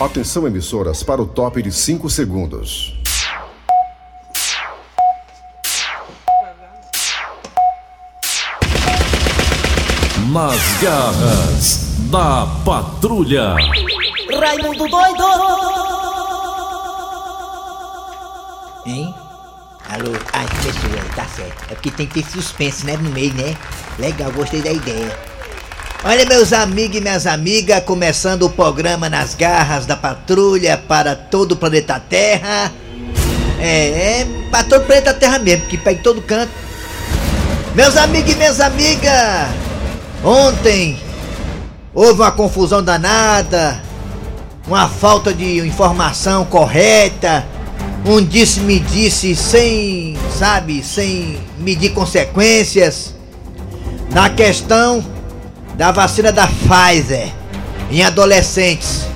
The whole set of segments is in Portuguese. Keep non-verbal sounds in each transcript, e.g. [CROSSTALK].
Atenção, emissoras, para o top de 5 segundos. Nas garras da patrulha. Raimundo doido! Hein? Alô? Ah, fechou, é, tá certo. É porque tem que ter suspense, né? No meio, né? Legal, gostei da ideia. Olha, meus amigos e minhas amigas, começando o programa Nas Garras da Patrulha para todo o planeta Terra. É, é para todo o planeta Terra mesmo, que pega em todo canto. Meus amigos e minhas amigas, ontem houve uma confusão danada, uma falta de informação correta, um disse-me disse sem, sabe, sem medir consequências na questão da vacina da Pfizer em adolescentes.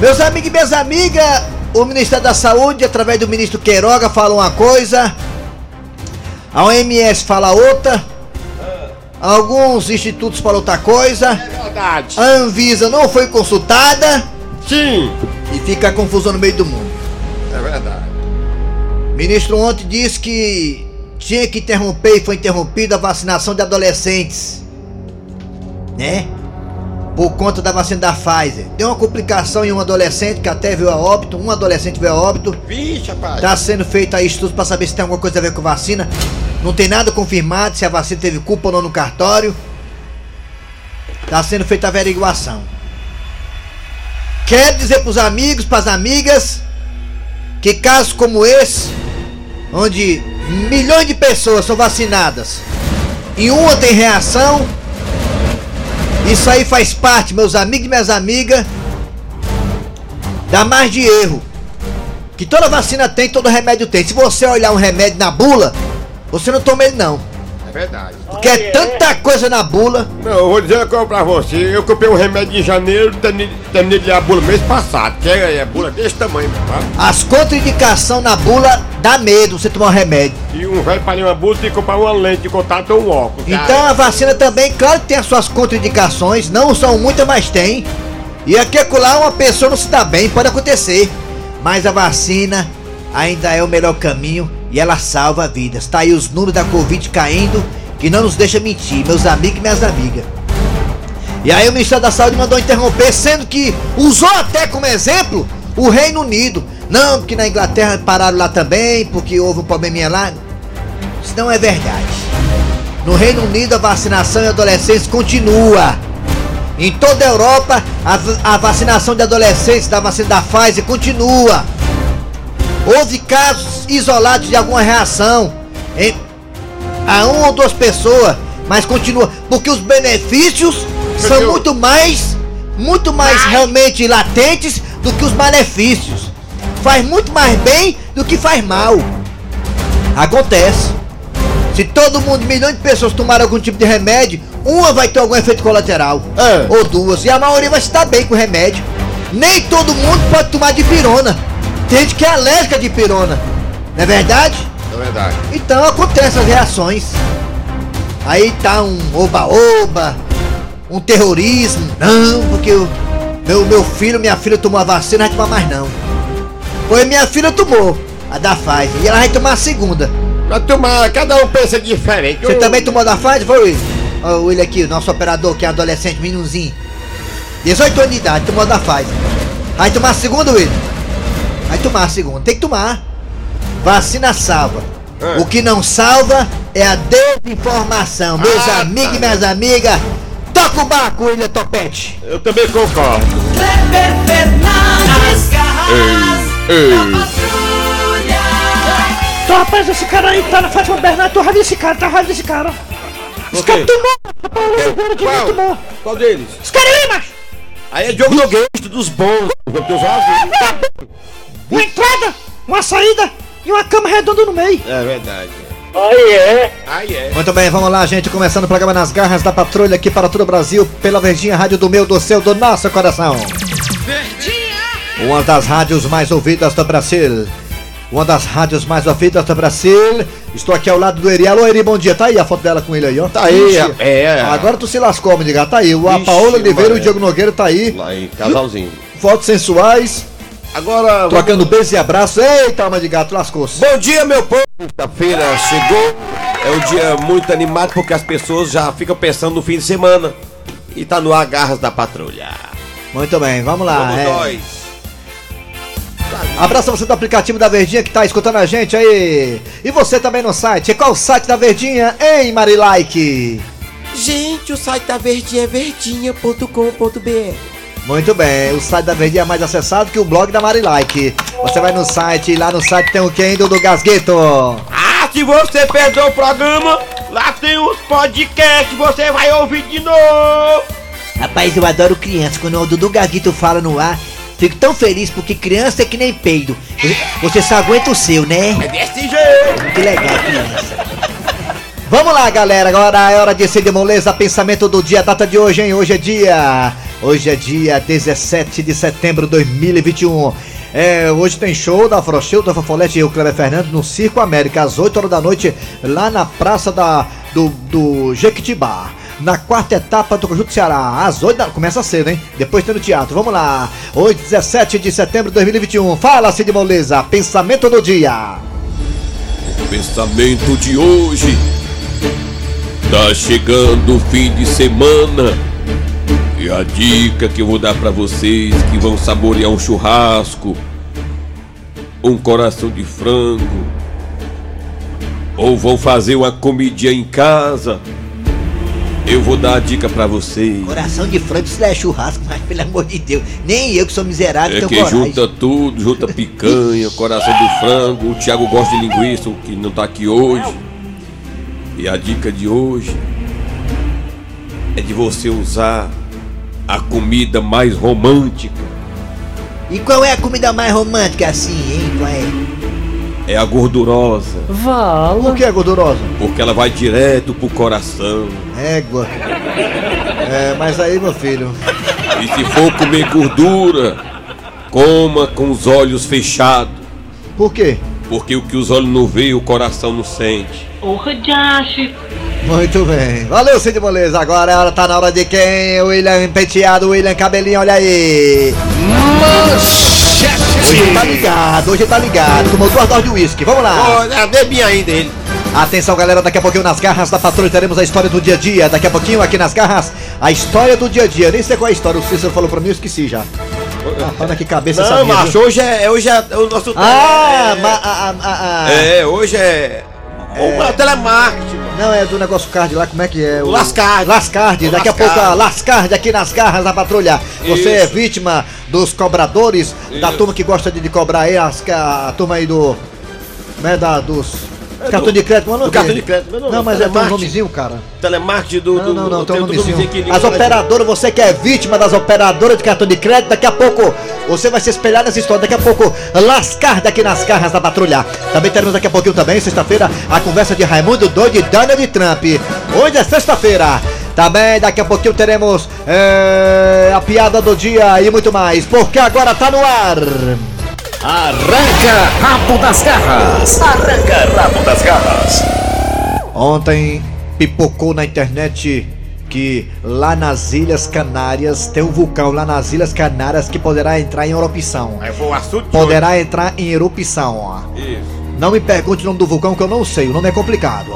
Meus amigos e minhas amigas, o Ministério da Saúde, através do ministro Queiroga, fala uma coisa, a OMS fala outra, alguns institutos falam outra coisa, É verdade. a Anvisa não foi consultada Sim, e fica a confusão no meio do mundo. é verdade. O ministro ontem disse que tinha que interromper e foi interrompida a vacinação de adolescentes. Né? Por conta da vacina da Pfizer. Deu uma complicação em um adolescente que até veio a óbito. Um adolescente veio a óbito. Vixe, rapaz. Tá sendo feito aí estudos para saber se tem alguma coisa a ver com vacina. Não tem nada confirmado se a vacina teve culpa ou não no cartório. Tá sendo feita a averiguação. Quero dizer pros amigos, pras amigas, que casos como esse, onde milhões de pessoas são vacinadas e uma tem reação, isso aí faz parte, meus amigos e minhas amigas, da margem de erro. Que toda vacina tem, todo remédio tem. Se você olhar um remédio na bula, você não toma ele não. É verdade. Porque é tanta coisa na bula. Não, eu vou dizer uma coisa pra você. Eu comprei um remédio em janeiro, terminei, terminei de ler a bula mês passado. Que é, é bula desse tamanho, tá? As contraindicações na bula dá medo você tomar um remédio. E um velho para uma bula tem que comprar uma lente de contato ou um óculos. Então a vacina também, claro que tem as suas contraindicações, não são muitas, mas tem. E aqui e lá uma pessoa não se dá bem, pode acontecer. Mas a vacina ainda é o melhor caminho e ela salva vidas. Tá aí os números da Covid caindo, que não nos deixa mentir, meus amigos e minhas amigas. E aí o Ministério da Saúde mandou interromper, sendo que usou até como exemplo o Reino Unido. Não, porque na Inglaterra pararam lá também, porque houve um probleminha lá. Isso não é verdade. No Reino Unido a vacinação em adolescentes continua. Em toda a Europa a, a vacinação de adolescentes da vacina da Pfizer continua. Houve casos isolados de alguma reação em, a uma ou duas pessoas, mas continua porque os benefícios são Entendeu? muito mais, muito mais realmente latentes do que os malefícios. Faz muito mais bem do que faz mal. Acontece. Se todo mundo, milhões de pessoas tomarem algum tipo de remédio, uma vai ter algum efeito colateral. É. Ou duas. E a maioria vai se dar bem com o remédio. Nem todo mundo pode tomar de pirona. Tem gente que é alérgica de pirona. Não é verdade? É verdade. Então acontecem as reações. Aí tá um oba-oba, um terrorismo. Não, porque o meu, meu filho, minha filha tomou a vacina, não vai tomar mais não. Pois minha filha tomou a da Pfizer e ela vai tomar a segunda. Pra tomar, cada um pensa diferente. Você Eu- também tomou da Pfizer, foi Will? Ó, o Will aqui, o nosso operador, que é adolescente, meninozinho. 18 anos de idade, tomou da Pfizer. Vai tomar a segunda, Will? Vai tomar a segunda, tem que tomar. Vacina salva. É. O que não salva é a desinformação. Meus Ah, amigos tá. e minhas amigas, toca o barco, William Topete. Eu também concordo. Kleber Fernandes, garras da patrulha. Então, rapaz, esse cara aí tá na Fátima Bernardo, tô raiva desse cara, tá raiva desse cara. Esse cara tomou, rapaz, o Oliveira de Qual? tomou. Qual deles? Esse cara aí, macho, Aí é Diogo Nogueira, dos bons. Uma entrada, uma saída e uma cama redonda no meio. É verdade. Aí é. Aí é. Muito bem, vamos lá, gente. Começando o programa Nas Garras da Patrulha aqui para todo o Brasil, pela Verdinha Rádio do meu, do seu, do nosso coração. Uma das rádios mais ouvidas do Brasil. Uma das rádios mais ouvidas do Brasil. Estou aqui ao lado do Eri. Alô, Eri, bom dia. Tá aí a foto dela com ele aí, ó. Tá aí, Ixi. é. Agora tu se lascou, me diga. Tá aí. O a Paola Oliveira e o. Diego Nogueira tá aí. Lá aí, casalzinho. fotos sensuais, Agora, trocando beijos e abraços. Eita, alma de gato, lascou-se. bom dia, meu povo. Quinta-feira chegou. É um dia muito animado porque as pessoas já ficam pensando no fim de semana. E tá no ar Garras da Patrulha. Muito bem, vamos lá. Vamos é. nós. Abraço a você do aplicativo da Verdinha que tá escutando a gente aí. E você também no site. Qual o site da Verdinha, hein, Marilike? Gente, o site da Verdinha é verdinha.com.br. Muito bem, o site da Verdinha é mais acessado que o blog da Marilike. Você vai no site e lá no site tem o quem do Gasgueto. Ah, se você perdeu o programa, lá tem os podcasts, você vai ouvir de novo. Rapaz, eu adoro criança. Quando o Dudu Gasguito fala no ar, fico tão feliz porque criança é que nem peido. Você só aguenta o seu, né? É desse jeito. Que legal, criança. Vamos lá, galera. Agora é hora de ser de moleza. Pensamento do dia, data de hoje, hein? Hoje é dia. Hoje é dia 17 de setembro de 2021. É, hoje tem show da Afrochil, da Fofolete e o Cleber Fernando no Circo América, às 8 horas da noite, lá na Praça da, do, do Jequitibá. Na quarta etapa do Conjunto Ceará, às 8 da... Começa cedo, hein? Depois tem no teatro. Vamos lá. Hoje, 17 de setembro de 2021. Fala, Cid Moleza. Pensamento do dia. Pensamento de hoje. Tá chegando o fim de semana. E a dica que eu vou dar pra vocês que vão saborear um churrasco, um coração de frango, ou vão fazer uma comidinha em casa, eu vou dar a dica pra vocês. Coração de frango, isso não é churrasco, mas pelo amor de Deus. Nem eu que sou miserável É tenho que coragem. junta tudo, junta picanha, [LAUGHS] coração do frango. O Thiago gosta de linguiça, o que não tá aqui hoje. E a dica de hoje é de você usar a comida mais romântica. E qual é a comida mais romântica assim, hein? Qual é? É a gordurosa, Por que é gordurosa? porque ela vai direto pro coração. Égua. É, mas aí, meu filho. E se for comer gordura, coma com os olhos fechados. Por quê? Porque o que os olhos não veem, o coração não sente. Porra, Josh. Muito bem. Valeu, Cid Moleza. Agora hora tá na hora de quem? William Penteado, William Cabelinho, olha aí. Hoje tá ligado, hoje tá ligado. Tomou duas doses de uísque. Vamos lá. Olha, bebinha ainda ele. Atenção, galera, daqui a pouquinho nas garras da patrulha teremos a história do dia a dia. Daqui a pouquinho aqui nas garras, a história do dia a dia. Nem sei qual é a história, o Cícero falou pra mim, eu esqueci já. Ah, olha que cabeça essa Não, minha, macho, hoje é, hoje é o nosso Ah, é, a, é, hoje é, o telemarketing. Não, é do negócio card lá, como é que é? O Lascard. Daqui a pouco a Lascard aqui nas garras da patrulha. Você é Isso. vítima dos cobradores, da Isso. turma que gosta de, de cobrar aí, as, a, a turma aí do. Né, da, dos. Cartão de crédito, mano. É cartão de crédito, mas não, Não, mas é um nomezinho, cara. Telemarketing do, Não, não, não, do nomezinho. As operadoras, você que é vítima das operadoras de cartão de crédito, daqui a pouco você vai se espelhar nessa história. Daqui a pouco, lascar daqui nas garras da patrulha. Também teremos daqui a pouquinho também, sexta-feira, a conversa de Raimundo Doido e Donald Trump. Hoje é sexta-feira. Também daqui a pouquinho teremos é, a piada do dia e muito mais, porque agora tá no ar. Arranca rabo das garras! Arranca rabo das garras! Ontem pipocou na internet que lá nas Ilhas Canárias tem um vulcão lá nas Ilhas Canárias que poderá entrar em erupção. Aí foi o assunto de Poderá entrar em erupção. ó. Isso. Não me pergunte o nome do vulcão que eu não sei, o nome é complicado.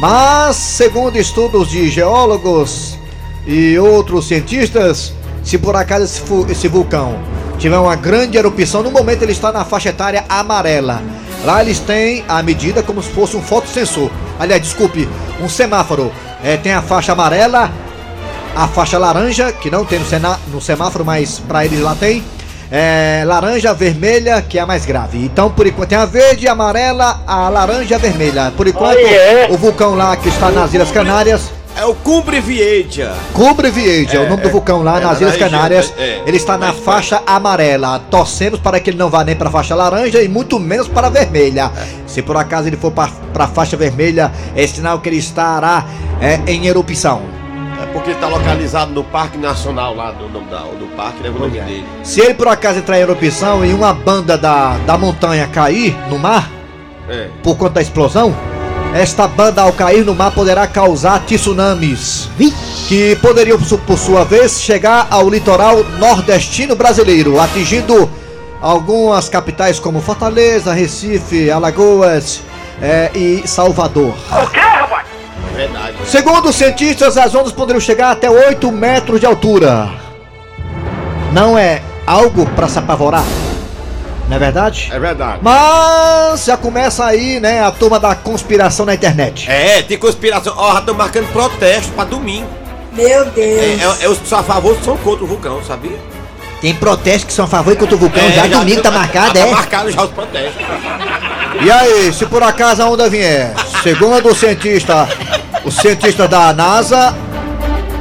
Mas, segundo estudos de geólogos e outros cientistas, se por acaso esse, esse vulcão tiver uma grande erupção, no momento ele está na faixa etária amarela. Lá eles têm a medida como se fosse um fotossensor. Aliás, desculpe, um semáforo. É, tem a faixa amarela, a faixa laranja, que não tem no, sena- no semáforo, mas pra eles lá tem. É, laranja, vermelha, que é a mais grave. Então, por enquanto, tem a verde, a amarela, a laranja a vermelha. Por enquanto, o vulcão lá que está nas Ilhas Canárias, É o Cumbre Vieja. Cubre Viede, é, o nome do é, vulcão lá é, nas na Ilhas região, Canárias. é, é, ele está na faixa amarela. Torcemos para que ele não vá nem para a faixa laranja e muito menos para a vermelha. Se por acaso ele for para a faixa vermelha, é sinal que ele estará é, em erupção. É porque ele tá localizado no Parque Nacional lá do nome da, do parque, leva o nome dele. Se ele por acaso entrar em erupção e uma banda da, da montanha cair no mar, É. por conta da explosão, esta banda ao cair no mar poderá causar tsunamis. que poderiam, por sua vez, chegar ao litoral nordestino brasileiro, atingindo algumas capitais como Fortaleza, Recife, Alagoas eh, e Salvador. Verdade. Segundo os cientistas, as ondas poderiam chegar até 8 metros de altura. Não é algo para se apavorar, não é verdade? É verdade. Mas já começa aí, né, a turma da conspiração na internet. É, tem conspiração. Ó, já estão marcando protesto pra domingo. Meu É, Deus. é, é os que são a favor são contra o vulcão, sabia? Tem protestos que são a favor e contra o vulcão. É, já, domingo tá marcado, Tá é? marcado já os protestos. E aí, se por acaso a onda vier, segundo o cientista, o cientista da NASA,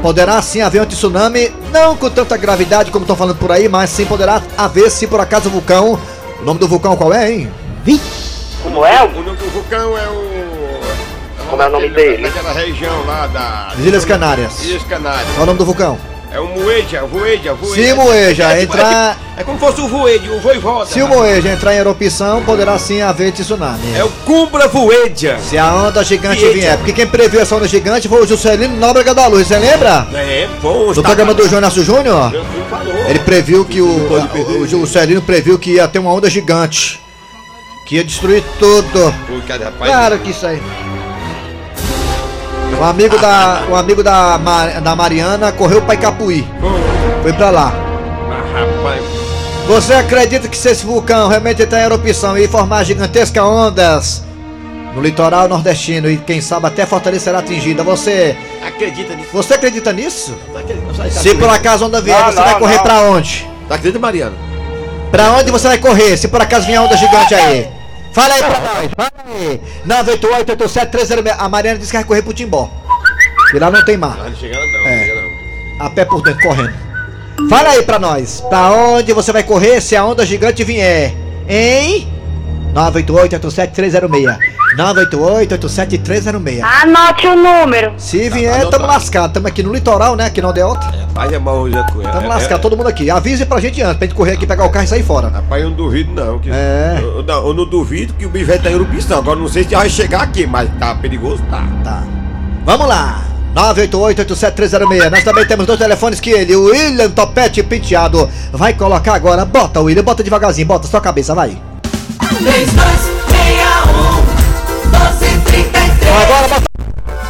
poderá sim haver um tsunami, não com tanta gravidade como estão falando por aí, mas sim poderá haver se por acaso o vulcão. O nome do vulcão qual é, hein? Como é? O nome do vulcão é o. Como é o nome dele? Daquela região lá da. As Ilhas Canárias. Ilhas Canárias. Qual é o nome do vulcão? É o Moeja, Voeja, Voeja. Se o Moeja É tipo- entrar- É, como se fosse o Voeja, o Voivoda. Se o Moeja entrar em erupção, poderá sim haver tsunami. É o Cumbra Voeja. Se a onda gigante Vieja. vier, porque quem previu essa onda gigante foi o Juscelino Nóbrega da Luz, você lembra? É, bom. No programa do Inácio Júnior? Ele previu que o, o, o Juscelino previu que ia ter uma onda gigante. Que ia destruir tudo. Claro que isso aí. Um amigo da, um amigo da, Ma- da Mariana correu pra Icapuí. Foi pra lá. Rapaz. Você acredita que se esse vulcão realmente em erupção e formar gigantescas ondas no litoral nordestino e quem sabe até Fortaleza será atingida, você Acredita nisso? você acredita nisso? Tá acreditando? Se por acaso a onda vier, Não, você vai correr pra onde? Tá acreditando, Mariana? Pra onde você vai correr se por acaso vier onda gigante aí? Fala aí pra nós, fala aí. 988-87306. A Mariana disse que vai correr pro Timbó. E lá não tem mar. Não chega não, não É. chega não. A pé por dentro, correndo. Fala aí pra nós. Pra onde você vai correr se a onda gigante vier? Hein? 988-87306. 988-87306. Anote o número. Se vier, anotado. tamo lascado. Tamo aqui no litoral, né? Aqui não deu outra. Rapaz, é mal já com ela. Tamo É- lascado, todo mundo aqui. Avise pra gente antes, pra gente correr aqui, pegar o carro e sair fora. Rapaz, eu não duvido não. Que, É. Eu, não, eu não duvido que o bicho vai estar em. Agora não sei se vai chegar aqui, mas tá perigoso, tá. Tá. Vamos lá. 988-87306. Nós também temos dois telefones que ele, o William Topete Penteado, vai colocar agora. Bota, William, bota devagarzinho, bota sua cabeça, vai. 3261 1233 Agora bota.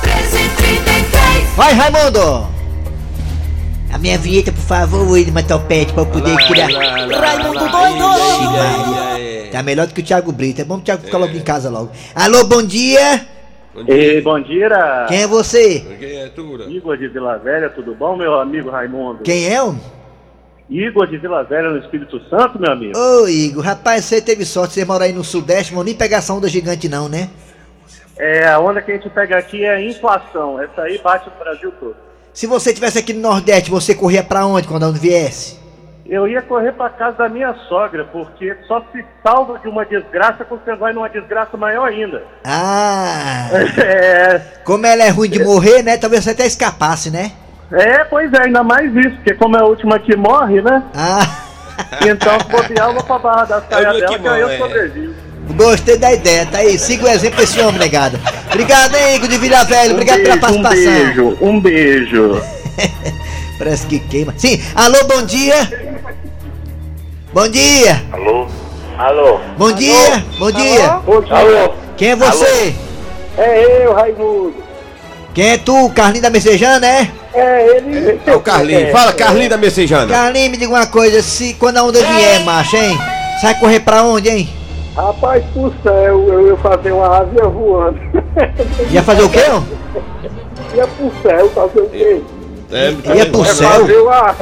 1333 Vai, Raimundo! A minha vinheta, por favor, William Topete, pra eu poder criar. Raimundo Ixi, doido. Tá melhor do que o Thiago Brito. É bom que o Thiago fica logo em casa logo. Alô, bom dia! Ei, bom dia. Quem é você? Criatura. Igor de Vila Velha, tudo bom, meu amigo Raimundo? Quem é, homem? Igor de Vila Velha no Espírito Santo, meu amigo. Ô, Igor, rapaz, você teve sorte, você mora aí no Sudeste, não vou nem pegar essa onda gigante não, né? É, a onda que a gente pega aqui é a inflação. Essa aí bate no Brasil todo. Se você tivesse aqui no Nordeste, você corria pra onde quando a onda viesse? Eu ia correr pra casa da minha sogra, porque só se salva de uma desgraça quando você vai numa desgraça maior ainda. Ah, [LAUGHS] É, como ela é ruim de morrer, né? Talvez você até escapasse, né? É, pois é, ainda mais isso, porque como é a última que morre, né? Ah, Então, se bobear, eu vou pra barra da saia última dela, que que aí eu morre, é. sobrevivo. gostei da ideia, tá aí. Siga o exemplo desse homem, negado. Obrigado, hein, Igor de Vila Velha, obrigado pela um participação. beijo, um beijo. [LAUGHS] Parece que queima. Sim, alô, bom dia. Bom dia. Alô? Alô? Bom dia. Bom dia. Alô? Quem é você? É eu, Raimundo. Quem é tu? Carlinho da Messejana, é? É ele. É o Carlinhos. Fala, Carlinhos da Messejana. Carlinho, me diga uma coisa, se quando a onda vier, macho, hein? Você vai correr pra onde, hein? Rapaz, pro céu, eu ia fazer uma asa ia voando. [LAUGHS] Ia fazer o quê, ó? ia pro céu fazer o quê? É, Ia pro É céu? fazer uma,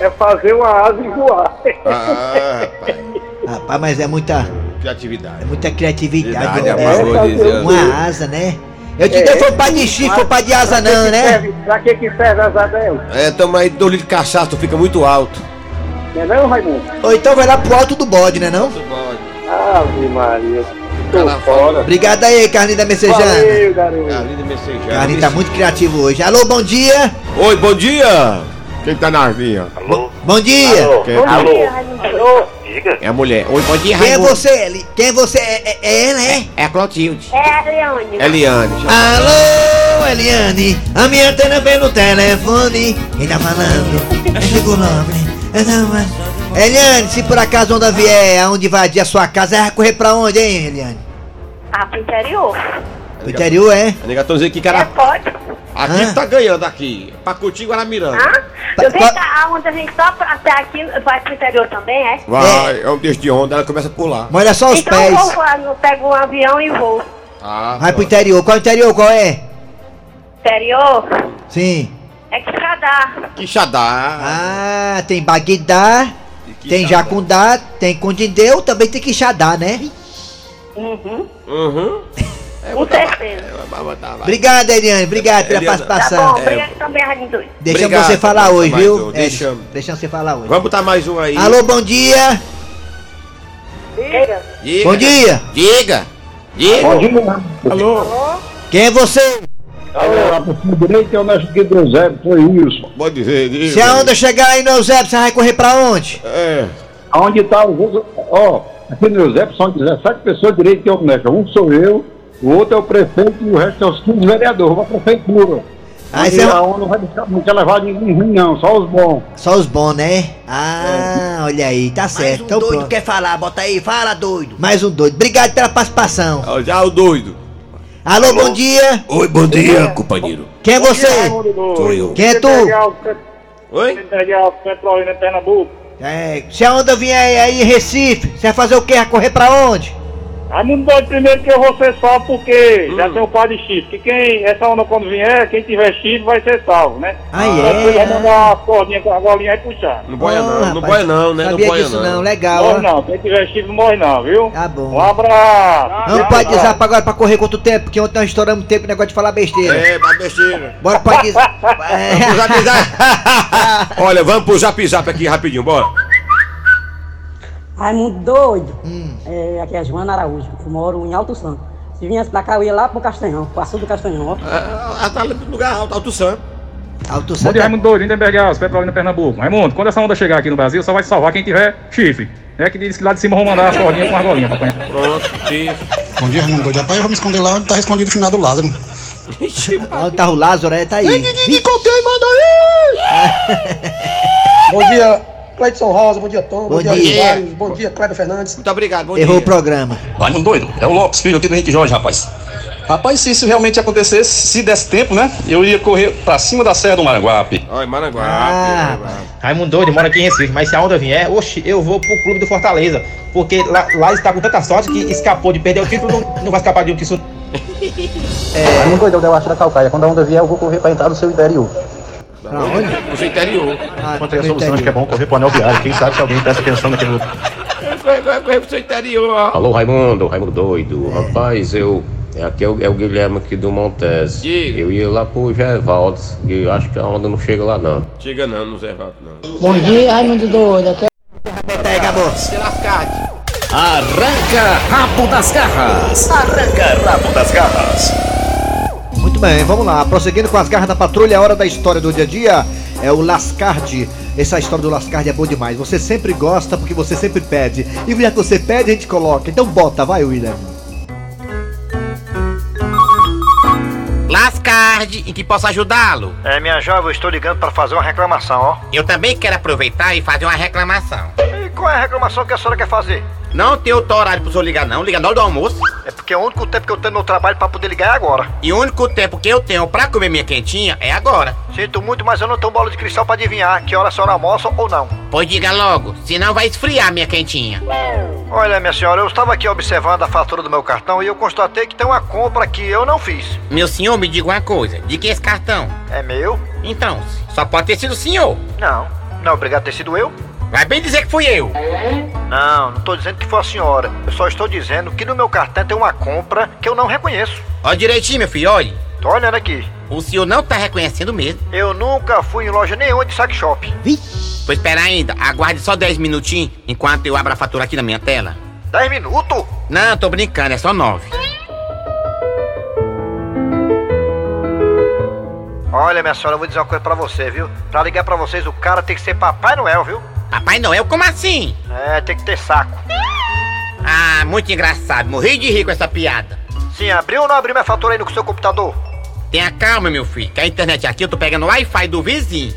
é fazer uma asa e voar. Ah, rapaz. Rapaz, mas é muita, Criatividade. é muita criatividade. Verdade, rapaz, vou dizer. Uma asa, né? Eu te É, dei foi pra de chifre, foi pra de asa não, que né? serve- Pra que que serve as asas? É, toma aí dois litros de cachaça, tu fica muito alto. Não é não, Raimundo? Ou então vai lá pro alto do bode, né não? Ave Maria. Cara, fora. Obrigado aí, Carlinho da Messejana. Valeu, garoto. Carlinhos da Messejana. Carlinho tá muito criativo hoje. Alô, bom dia. Oi, bom dia. Quem tá na linha? Bom dia. Quem, Alô? Alô? É a mulher. Oi, bom dia, Quem é Raimundo. você? Eli? Quem é você? É, é- é ela, é? É a Clotilde. É a Leone. Eliane. Alô, Eliane, a minha antena veio no telefone. Quem tá falando? É Chico Nobre. Eu tava- Eliane, se por acaso onda vier aonde invadir a sua casa, vai correr pra onde, hein, Eliane? Ah, pro interior. Pro interior, é? A nega dizendo que É, cara. pode. Aqui Ah. tá ganhando aqui. Pacuti Guaramiranga. Hã? Pa- Eu venho pa- cá, onde a gente só pra- até aqui, vai pro interior também, é? Vai, é um deixo de onda, ela começa por lá. Molha só os então pés. eu vou eu pego um avião e vou. Ah, Vai pro pronto. interior. Qual é o interior? Qual é? Interior Sim. é que cadar. Quixadá. Ah, tem Bagdá, tem Quixadá. Jacundá, tem Condindeu, também tem Quixadá, né? Uhum. Uhum. [LAUGHS] Com certeza. Vai. Obrigado, Eliane. Obrigado pela Tá participação. bom, obrigado também, Radinho Doido. Deixamos Obrigado, você falar hoje, viu? um, É, deixamos. Deixamos você falar hoje. Vamos botar mais um aí. Alô, bom dia. Diga. Diga. Bom dia. Diga. Diga. Quem é você? A pessoa direita é o nosso aqui do Zé, foi isso. Pode dizer, diga. Se a onda chegar aí no Eusébio, você vai correr pra onde? É. Aonde está o. Ó, aqui no Zé são 17 pessoas direita e honesta. Um sou eu, o outro é o prefeito e o resto é os 15 vereadores, a prefeitura. Aí Aí você- a ONU não vai deixar, não quer levar ninguém ruim, não, só os bons. Só os bons, né? Ah, olha aí, tá certo. então pronto. quer falar, bota aí, fala doido. Mais um doido. Obrigado pela participação. Já o doido. Alô, bom dia. Oi, bom dia, companheiro. Quem é você? Sou eu. Quem é tu? Oi? Pernambuco. É, se a onda vier aí, aí em Recife, você vai fazer o quê? Vai correr pra onde? Raimundo doido primeiro que eu vou ser salvo porque já tem o pai de chifre. Que quem, essa onda quando vier, quem tiver chifre vai ser salvo, né? Ah, é? Depois vai mandar a cordinha com a bolinha aí puxar. Não boia Ah, não, não rapaz, boia não, né? Não Sabia boia disso não, não. legal. Morre não, quem tiver chifre não morre não, viu? Tá bom. Um abraço. Não pode dizer pra agora pra correr quanto tempo, porque ontem nós estouramos tempo o negócio de falar besteira. É, tá besteira. Bora pode. Vamos [LAUGHS] zap zap. [LAUGHS] Olha, vamos pro zap zap aqui rapidinho, bora. Raimundo doido. Hum. É, aqui é Joana Araújo. Eu moro em Alto Santo. Se viesse pra cá, eu ia lá pro Castanhão, pro açude do Castanhão, ó. Ah, tá no lugar alto, alto Sam. Alto Bom dia, Santa. Raimundo Doido, Lindenberg Alves, Petrolina, Pernambuco. Raimundo, quando essa onda chegar aqui no Brasil, só vai salvar quem tiver chifre. É que diz que lá de cima vão mandar as cordinhas com as bolinhas, papai. Pronto, sim. Bom dia, Raimundo Doido. Rapaz, eu vou me esconder lá onde tá escondido o finado do Lázaro. [LAUGHS] Onde tá o Lázaro, é? Tá aí. Contei, manda aí! [LAUGHS] Bom dia, Cleiton Rosa. Bom dia, Tom. Bom Bom, dia, dia. Bom dia, Kleber Fernandes. Muito obrigado, bom Errou o dia. programa. Raimundo doido, é o Lopes, filho aqui do Henrique Jorge, rapaz. Rapaz, se isso realmente acontecesse, se desse tempo, né? Eu ia correr pra cima da Serra do Maranguape. Olha, Maranguá. Ah. Raimundo Doido, mora aqui em Recife, mas se a onda vier, oxe, eu vou pro clube do Fortaleza. Porque lá, lá está com tanta sorte que escapou de perder o título, não, não vai escapar de um título. Raimundo Doido, eu acho da Calcaia. Quando a onda vier, eu vou correr pra entrar no seu interior. Pra onde? No seu interior. Ah, Encontrei a no solução, acho que é bom correr pro anel viário. Quem sabe se alguém presta atenção naquele. Vai, vai, vai pro seu interior. Alô, Raimundo, Raimundo doido. Rapaz, eu. é Aqui é o, é o Guilherme aqui do Montes. Diga. Eu ia lá pro Gervaldo e eu acho que a onda não chega lá não. Chega não, no Zé Rato, não. Bom dia, Raimundo doido. Aqui Até aí, acabou. Arranca rabo das garras. Arranca rabo das garras. Muito bem, vamos lá. Prosseguindo com as garras da patrulha, a hora da história do dia a dia é o Lascard. Essa história do Lascard é boa demais. Você sempre gosta porque você sempre pede. E já que você pede, a gente coloca. Então bota, vai, William. Lascard, em que posso ajudá-lo? É, minha jovem, eu estou ligando para fazer uma reclamação, ó. Eu também quero aproveitar e fazer uma reclamação. E qual é a reclamação que a senhora quer fazer? Não tem outro horário pro senhor ligar, não. Liga na hora do almoço. É porque o único tempo que eu tenho no trabalho para poder ligar é agora. E o único tempo que eu tenho pra comer minha quentinha é agora. Sinto muito, mas eu não tenho bola de cristal para adivinhar que hora a senhora almoça ou não. Pois diga logo, senão vai esfriar minha quentinha. Olha, minha senhora, eu estava aqui observando a fatura do meu cartão e eu constatei que tem uma compra que eu não fiz. Meu senhor, me diga uma coisa. De que esse cartão? É meu? Então, só pode ter sido o senhor. Não. Não, obrigado por ter sido eu. Vai bem dizer que fui eu. Não, não estou dizendo que foi a senhora. Eu só estou dizendo que no meu cartão tem uma compra que eu não reconheço. Ó direitinho, meu filho, olhe. Tô olhando aqui. O senhor não tá reconhecendo mesmo. Eu nunca fui em loja nenhuma de saque shop. Pois espera ainda, aguarde só 10 minutinhos enquanto eu abro a fatura aqui na minha tela. 10 minutos? Não, tô brincando, é só 9. Olha, minha senhora, eu vou dizer uma coisa pra você, viu? Pra ligar pra vocês, o cara tem que ser Papai Noel, viu? Papai Noel, como assim? É, tem que ter saco. Ah, muito engraçado. Morri de rir com essa piada. Sim, abriu ou não abriu minha fatura aí no seu computador? Tenha calma, meu filho, que a internet aqui eu tô pegando o Wi-Fi do vizinho.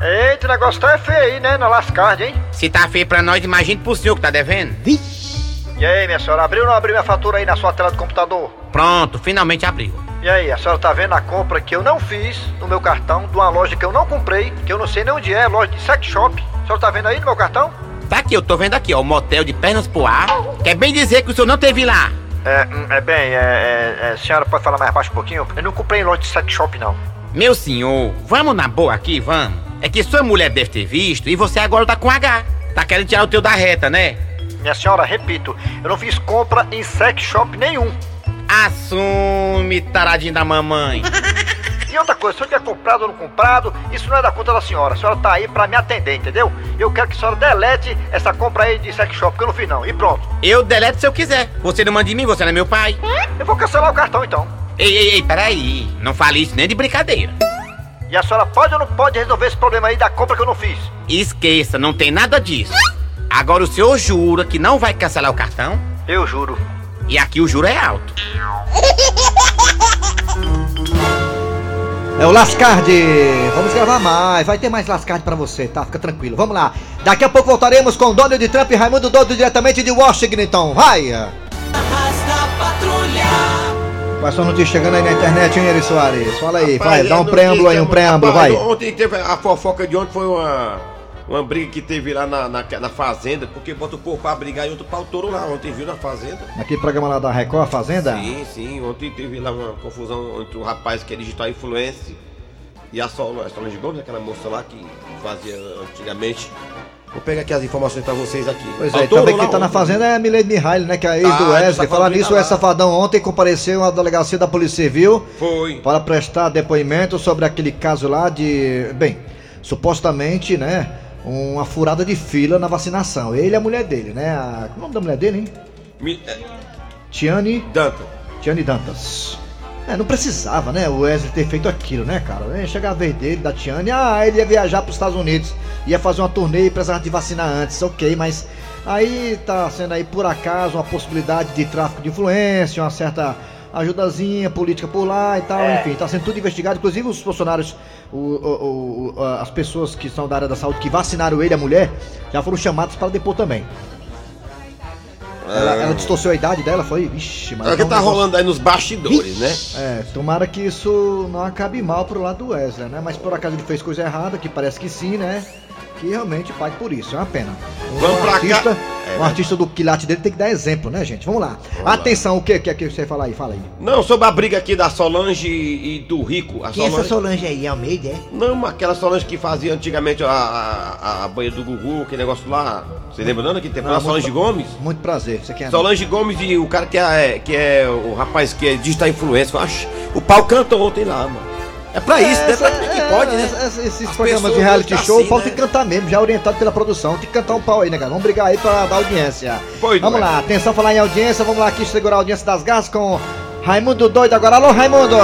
Eita, o negócio tá feio aí, né? Na Lascard, hein? Se tá feio pra nós, imagine pro senhor que tá devendo. E aí, minha senhora, abriu ou não abriu minha fatura aí na sua tela do computador? Pronto, finalmente abriu. E aí, a senhora tá vendo a compra que eu não fiz no meu cartão, de uma loja que eu não comprei, que eu não sei nem onde é, loja de sex shop. A senhora tá vendo aí no meu cartão? Tá aqui, eu tô vendo aqui, ó, o motel de pernas pro ar. Quer bem dizer que o senhor não teve lá. É, hum, é bem, é, é, é, senhora pode falar mais baixo um pouquinho? Eu não comprei em loja de sex shop, não. Meu senhor, vamos na boa aqui, vamos. É que sua mulher deve ter visto e você agora tá com H. Tá querendo tirar o teu da reta, né? Minha senhora, repito, eu não fiz compra em sex shop nenhum. Assume, taradinho da mamãe. E outra coisa, se eu tiver comprado ou não comprado, isso não é da conta da senhora. A senhora tá aí pra me atender, entendeu? Eu quero que a senhora delete essa compra aí de sex shop, que eu não fiz não. E pronto. Eu deleto se eu quiser. Você não manda em mim, você não é meu pai. Eu vou cancelar o cartão então. Ei, ei, ei, peraí. Não fale isso nem de brincadeira. E a senhora pode ou não pode resolver esse problema aí da compra que eu não fiz? Esqueça, não tem nada disso. Agora o senhor jura que não vai cancelar o cartão? Eu juro. E aqui o juro é alto. É o Lascard. Vamos gravar mais. Vai ter mais Lascard pra você, tá? Fica tranquilo. Vamos lá. Daqui a pouco voltaremos com Donald Trump e Raimundo Dodo diretamente de Washington. Vai! Quais são notícias chegando aí na internet, hein, Eri Soares? Fala aí, vai, dá um preâmbulo aí, um preâmbulo, vai. Ontem teve a fofoca de ontem foi uma, uma briga que teve lá na, na, na fazenda, porque bota o povo pra brigar e outro pau touro lá. Ontem viu na fazenda. Aquele programa lá da Record, a Fazenda? Sim, sim. Ontem teve lá uma confusão entre o rapaz que é digital influencer e a Sol- a Solange Gomes, aquela moça lá que fazia antigamente. Vou pegar aqui as informações pra vocês aqui. Pois é, também quem tá na fazenda é a Milene Mihaly, né? Que é a ex Ah, do do Wesley. Safadão Falar nisso, o lá. ex-safadão ontem compareceu à delegacia da Polícia Civil. Foi. Para prestar depoimento sobre aquele caso lá de. Bem, supostamente, né? Uma furada de fila na vacinação. Ele e a mulher dele, né? A, como é o nome da mulher dele, hein? Mi- é, Tiane. Dantas. Tiane Dantas. É, não precisava, né? O Wesley ter feito aquilo, né, cara? É, Chega a vez dele, da Tiane, ah, ele ia viajar para os Estados Unidos, ia fazer uma turnê e precisava de vacinar antes, ok, mas aí tá sendo aí por acaso uma possibilidade de tráfico de influência, uma certa ajudazinha política por lá e tal, enfim, tá sendo tudo investigado, inclusive os funcionários, o- o- o- as pessoas que são da área da saúde que vacinaram ele, a mulher, já foram chamados para depor também. Ela, ela distorceu a idade dela, foi? Vixe, mas. É o que é tá negócio- rolando aí nos bastidores, né? É, tomara que isso não acabe mal pro lado do Wesley, né? Mas por acaso ele fez coisa errada, que parece que sim, né? Que realmente pague por isso, é uma pena. Um Vamos pra cá. É, um artista do quilate dele tem que dar exemplo, né, gente? Vamos lá. Atenção, o que que é que você fala aí? Fala aí. Não, sobre a briga aqui da Solange e do Rico. A Quem é essa Solange aí? Almeida, é? Não, aquela Solange que fazia antigamente a, a, a banha do Gugu, aquele negócio lá. Você lembra não? Que tem Não, a muito Solange pra- Gomes? Muito prazer, você quer Solange Gomes e o cara que é, que é o rapaz que é digital influencer. Acho, o pau cantou ontem lá, mano. É pra isso, né? Pra que pode, né? Essa- Esses As programas de reality tá show, assim, o pau né? tem que cantar mesmo, já orientado pela produção. Tem que cantar um pau aí, né, cara? Vamos brigar aí pra dar audiência. Pois vamos é. lá, atenção, falar em audiência, vamos lá aqui segurar a audiência das garras com Raimundo Doido agora. Alô, Raimundo!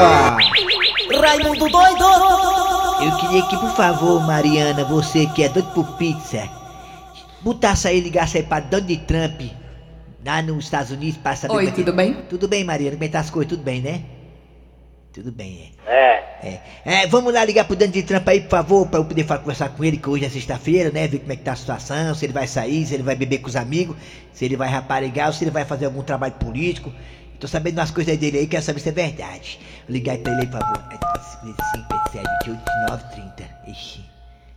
Raimundo doido! Eu queria que, por favor, Mariana, você que é doido por pizza, botasse aí, ligasse aí pra Donald Trump, lá nos Estados Unidos, pra saber... Oi, é que- tudo bem? Tudo bem, Mariana, como é que tá as coisas? Tudo bem, né? Tudo bem, é. É. É. É, vamos lá ligar pro Donald Trump aí, por favor, pra eu poder falar, conversar com ele, que hoje é sexta-feira, né? Ver como é que tá a situação, se ele vai sair, se ele vai beber com os amigos, se ele vai raparigar ou se ele vai fazer algum trabalho político. Tô sabendo umas coisas dele aí, quero saber se é verdade. Vou ligar aí pra ele aí, por favor. É 55, 27, 28, 19, 30. Ixi.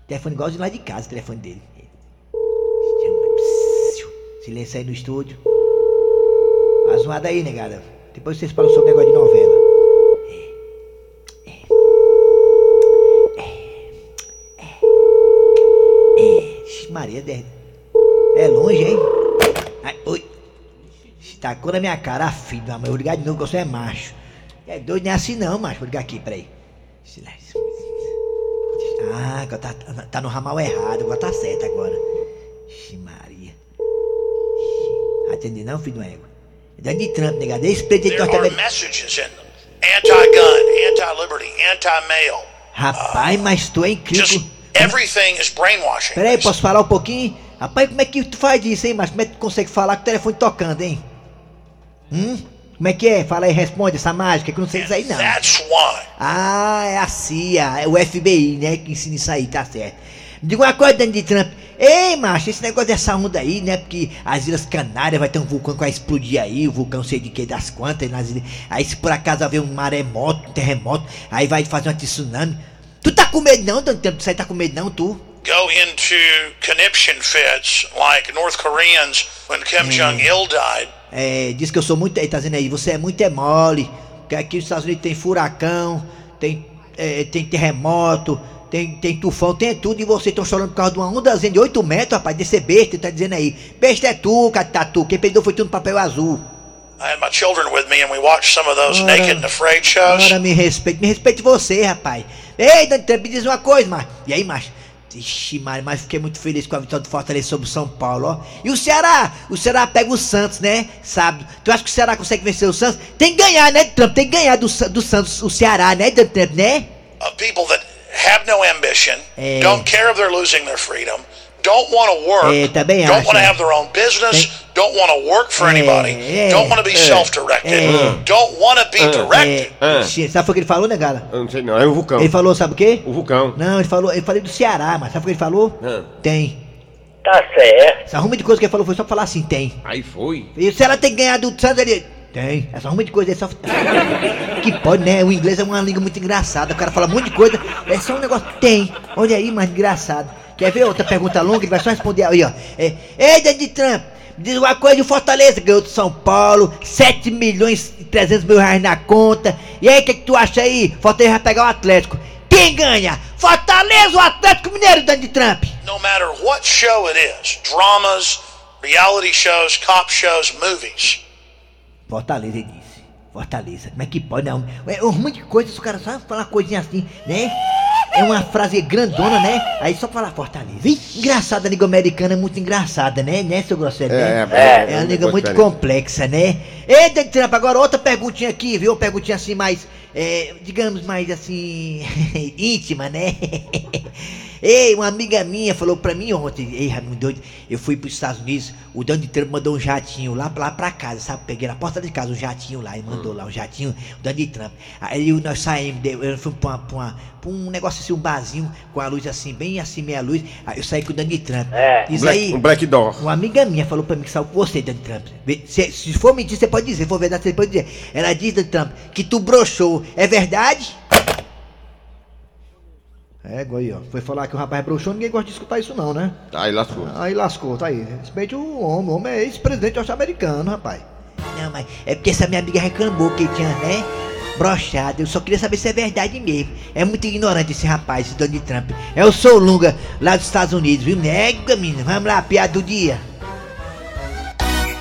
Telefone igualzinho lá de casa, o telefone dele. Silêncio aí no estúdio. Faz zoada aí, negada. Depois vocês falam sobre o negócio de novela. Maria, de- é longe, hein? Ai, oi. Ixi, Tacou na minha cara, ah, filho da mãe. Eu vou ligar de novo, que você é macho. É doido, não é assim não, macho. Vou ligar aqui, peraí. Silêncio. Ah, agora tá, tá- no ramal errado, agora tá certo agora. Ixi, Maria. Ixi, Atender não, filho do ego. É de Trump, negado. Esse presidente There are norte-americano. messages in them anti-gun, anti-liberty, anti-male. Rapaz, mas tu é incrível. Everything is brainwashing. Peraí, posso falar um pouquinho? Rapaz, como é que tu faz isso, hein, mas como é que tu consegue falar com o telefone tocando, hein? Hum? Como é que é? Fala aí, responde essa mágica que eu não sei isso aí não. That's. Ah, é a CIA, é o FBI, né, que ensina isso aí, tá certo. Me diga uma coisa, Donald Trump. Ei, macho, esse negócio dessa onda aí, né? Porque as Ilhas Canárias vai ter um vulcão que vai explodir aí, o vulcão sei de que das quantas, nas ilhas. Aí se por acaso haver um maremoto, um terremoto, aí vai fazer uma tsunami. Tu tá com medo não, Donald Trump? Você tá com medo não, tu? Go into conniption fits like North Koreans when Kim Jong il died. É, diz que eu sou muito. Ele tá dizendo aí, você é muito é mole. Que aqui nos Estados Unidos tem furacão, tem, é, tem terremoto, tem, tem tufão, tem tudo. E vocês estão chorando por causa de uma ondazinha de 8 metros, rapaz, desse besta, ele tá dizendo aí. Besta é tu, Catatu. Quem perdeu foi tudo no papel azul. I had my children with me and we watched some of those Ora. naked and afraid shows. Ora, me respeite, me respeite você, rapaz. Ei, Dante Trump, me diz uma coisa, mas. E aí, macho? Ixi, Mário, mas fiquei muito feliz com a vitória do Fortaleza sobre o São Paulo, ó. E o Ceará? O Ceará pega o Santos, né? Sábado. Tu acha que o Ceará consegue vencer o Santos? Tem que ganhar, né, Trump? Tem que ganhar do, do Santos, o Ceará, né, Dante Trump, né? Of people that have no ambition, Eh. don't care if they're losing their freedom, don't want to work, Eh, também don't want to é. have their own business, don't want to work for Eh, anybody, eh, don't want to be eh, self-directed, eh. don't want to be directed. É, Ixi, sabe o que ele falou, né, Gala? Eu não sei não, é o vulcão. Ele falou, sabe o quê? O vulcão. Não, ele falou, ele falou do Ceará, mas sabe o que ele falou? Ah. Tem. Tá certo. Essa arruma de coisa que ele falou foi só pra falar assim, tem. Aí foi. E o Ceará tem que ganhar do Santos ele. Tem. Essa arruma de coisa aí só. [LAUGHS] Que pode, né? O inglês é uma língua muito engraçada. O cara fala um monte de coisa. É só um negócio. Tem. Olha aí, mas engraçado. Quer ver outra pergunta longa? Ele vai só responder aí, ó. É, Ei, Donald Trump, diz uma coisa de Fortaleza, ganhou do São Paulo, 7 milhões e 300 mil reais na conta. E aí, o que, que tu acha aí? Fortaleza vai pegar o Atlético. Quem ganha? Fortaleza ou Atlético Mineiro, Donald Trump? No matter what show it is, dramas, reality shows, cop shows, movies, Fortaleza, disse. Fortaleza. Como é que pode, não? É um monte de coisa, o cara só falar coisinha assim, né? É uma frase grandona, né? Aí só falar Fortaleza. Ih, engraçada a língua americana, é muito engraçada, né? Né, seu grosseiro? É, né? é, é uma é língua muito diferente. complexa, né? Ei, Donald Trump, agora outra perguntinha aqui, viu? Uma perguntinha assim mais, é, digamos, mais assim, [LAUGHS] íntima, né? [LAUGHS] Ei, uma amiga minha falou pra mim ontem, ei, Raimundo doido, eu fui pros Estados Unidos, o Donald Trump mandou um jatinho lá, lá pra casa, sabe? Peguei na porta de casa um jatinho lá e mandou lá um jatinho, o Donald Trump. Aí nós saímos, de- eu fui pra, um negócio assim, um barzinho, com a luz assim, bem assim, meia luz, aí eu saí com o Donald Trump. É. Isso Um black- aí, um black door. Uma amiga minha falou pra mim que saiu com você, Donald Trump. Se, se for mentir, você pode dizer, se for verdade, você pode dizer. Ela diz, Donald Trump, que tu broxou, é verdade? É, aí, ó. Foi falar que o rapaz broxou, ninguém gosta de escutar isso não, né? Aí lascou. Aí lascou, tá aí. Respeite o homem, o homem é ex-presidente norte-americano, rapaz. Não, mas é porque essa minha amiga reclamou que tinha, né? Brochado. Eu só queria saber se é verdade mesmo. É muito ignorante esse rapaz, esse Donald Trump. É o Sou Lunga, lá dos Estados Unidos, viu? Nega, menina. Vamos lá, piada do dia.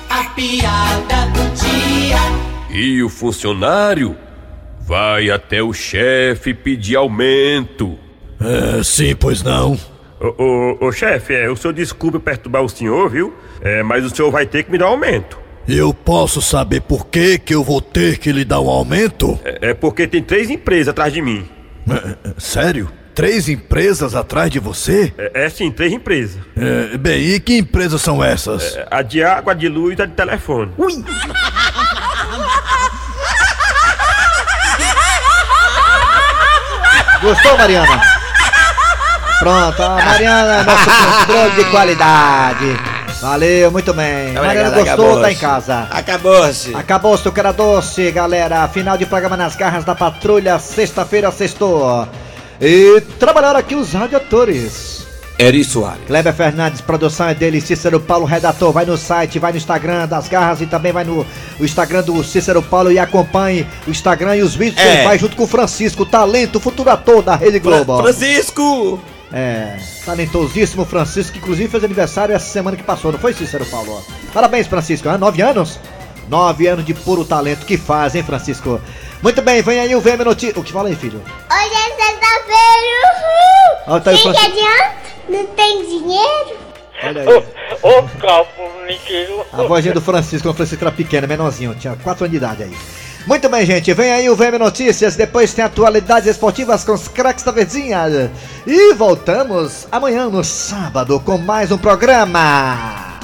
A piada do dia. E o funcionário vai até o chefe pedir aumento. É, sim, pois não. Ô, ô, ô, chefe, é, o senhor desculpe perturbar o senhor, viu? É, mas o senhor vai ter que me dar um aumento. Eu posso saber por que que eu vou ter que lhe dar um aumento? É, é porque tem três empresas atrás de mim. É, sério? Três empresas atrás de você? É, é sim, três empresas. É, bem, e que empresas são essas? É, a de água, a de luz e a de telefone. Ui! Gostou, Mariana? Pronto, a Mariana nosso controle de qualidade. Valeu, muito bem. Mariana Obrigado, gostou, tá em casa. Acabou-se. Acabou-se o que era doce, galera. Final de programa nas garras da patrulha, sexta-feira, sextou. E trabalharam aqui os radiadores. Eri Soares. Kleber Fernandes, produção é dele, Cícero Paulo, redator. Vai no site, vai no Instagram das garras e também vai no Instagram do Cícero Paulo e acompanhe o Instagram e os vídeos. que É. ele Vai junto com o Francisco, talento, futuro ator da Rede Globo. Francisco! É, talentosíssimo Francisco, que inclusive fez aniversário essa semana que passou, não foi, Cícero Paulo? Parabéns, Francisco, né? Nove anos? Nove anos de puro talento que faz, hein, Francisco? Muito bem, vem aí o VM Notícias. O que fala aí, filho? Hoje é sexta-feira, uhul! Tá o Quem que Francisco. adianta? Não tem dinheiro? Olha aí. Ô, calma, menino. A vozinha do Francisco, quando o Francisco era pequeno, menorzinho, tinha 4 anos de idade aí. Muito bem, gente, vem aí o VM Notícias, depois tem atualidades esportivas com os craques da Verdinha. E voltamos amanhã no sábado com mais um programa.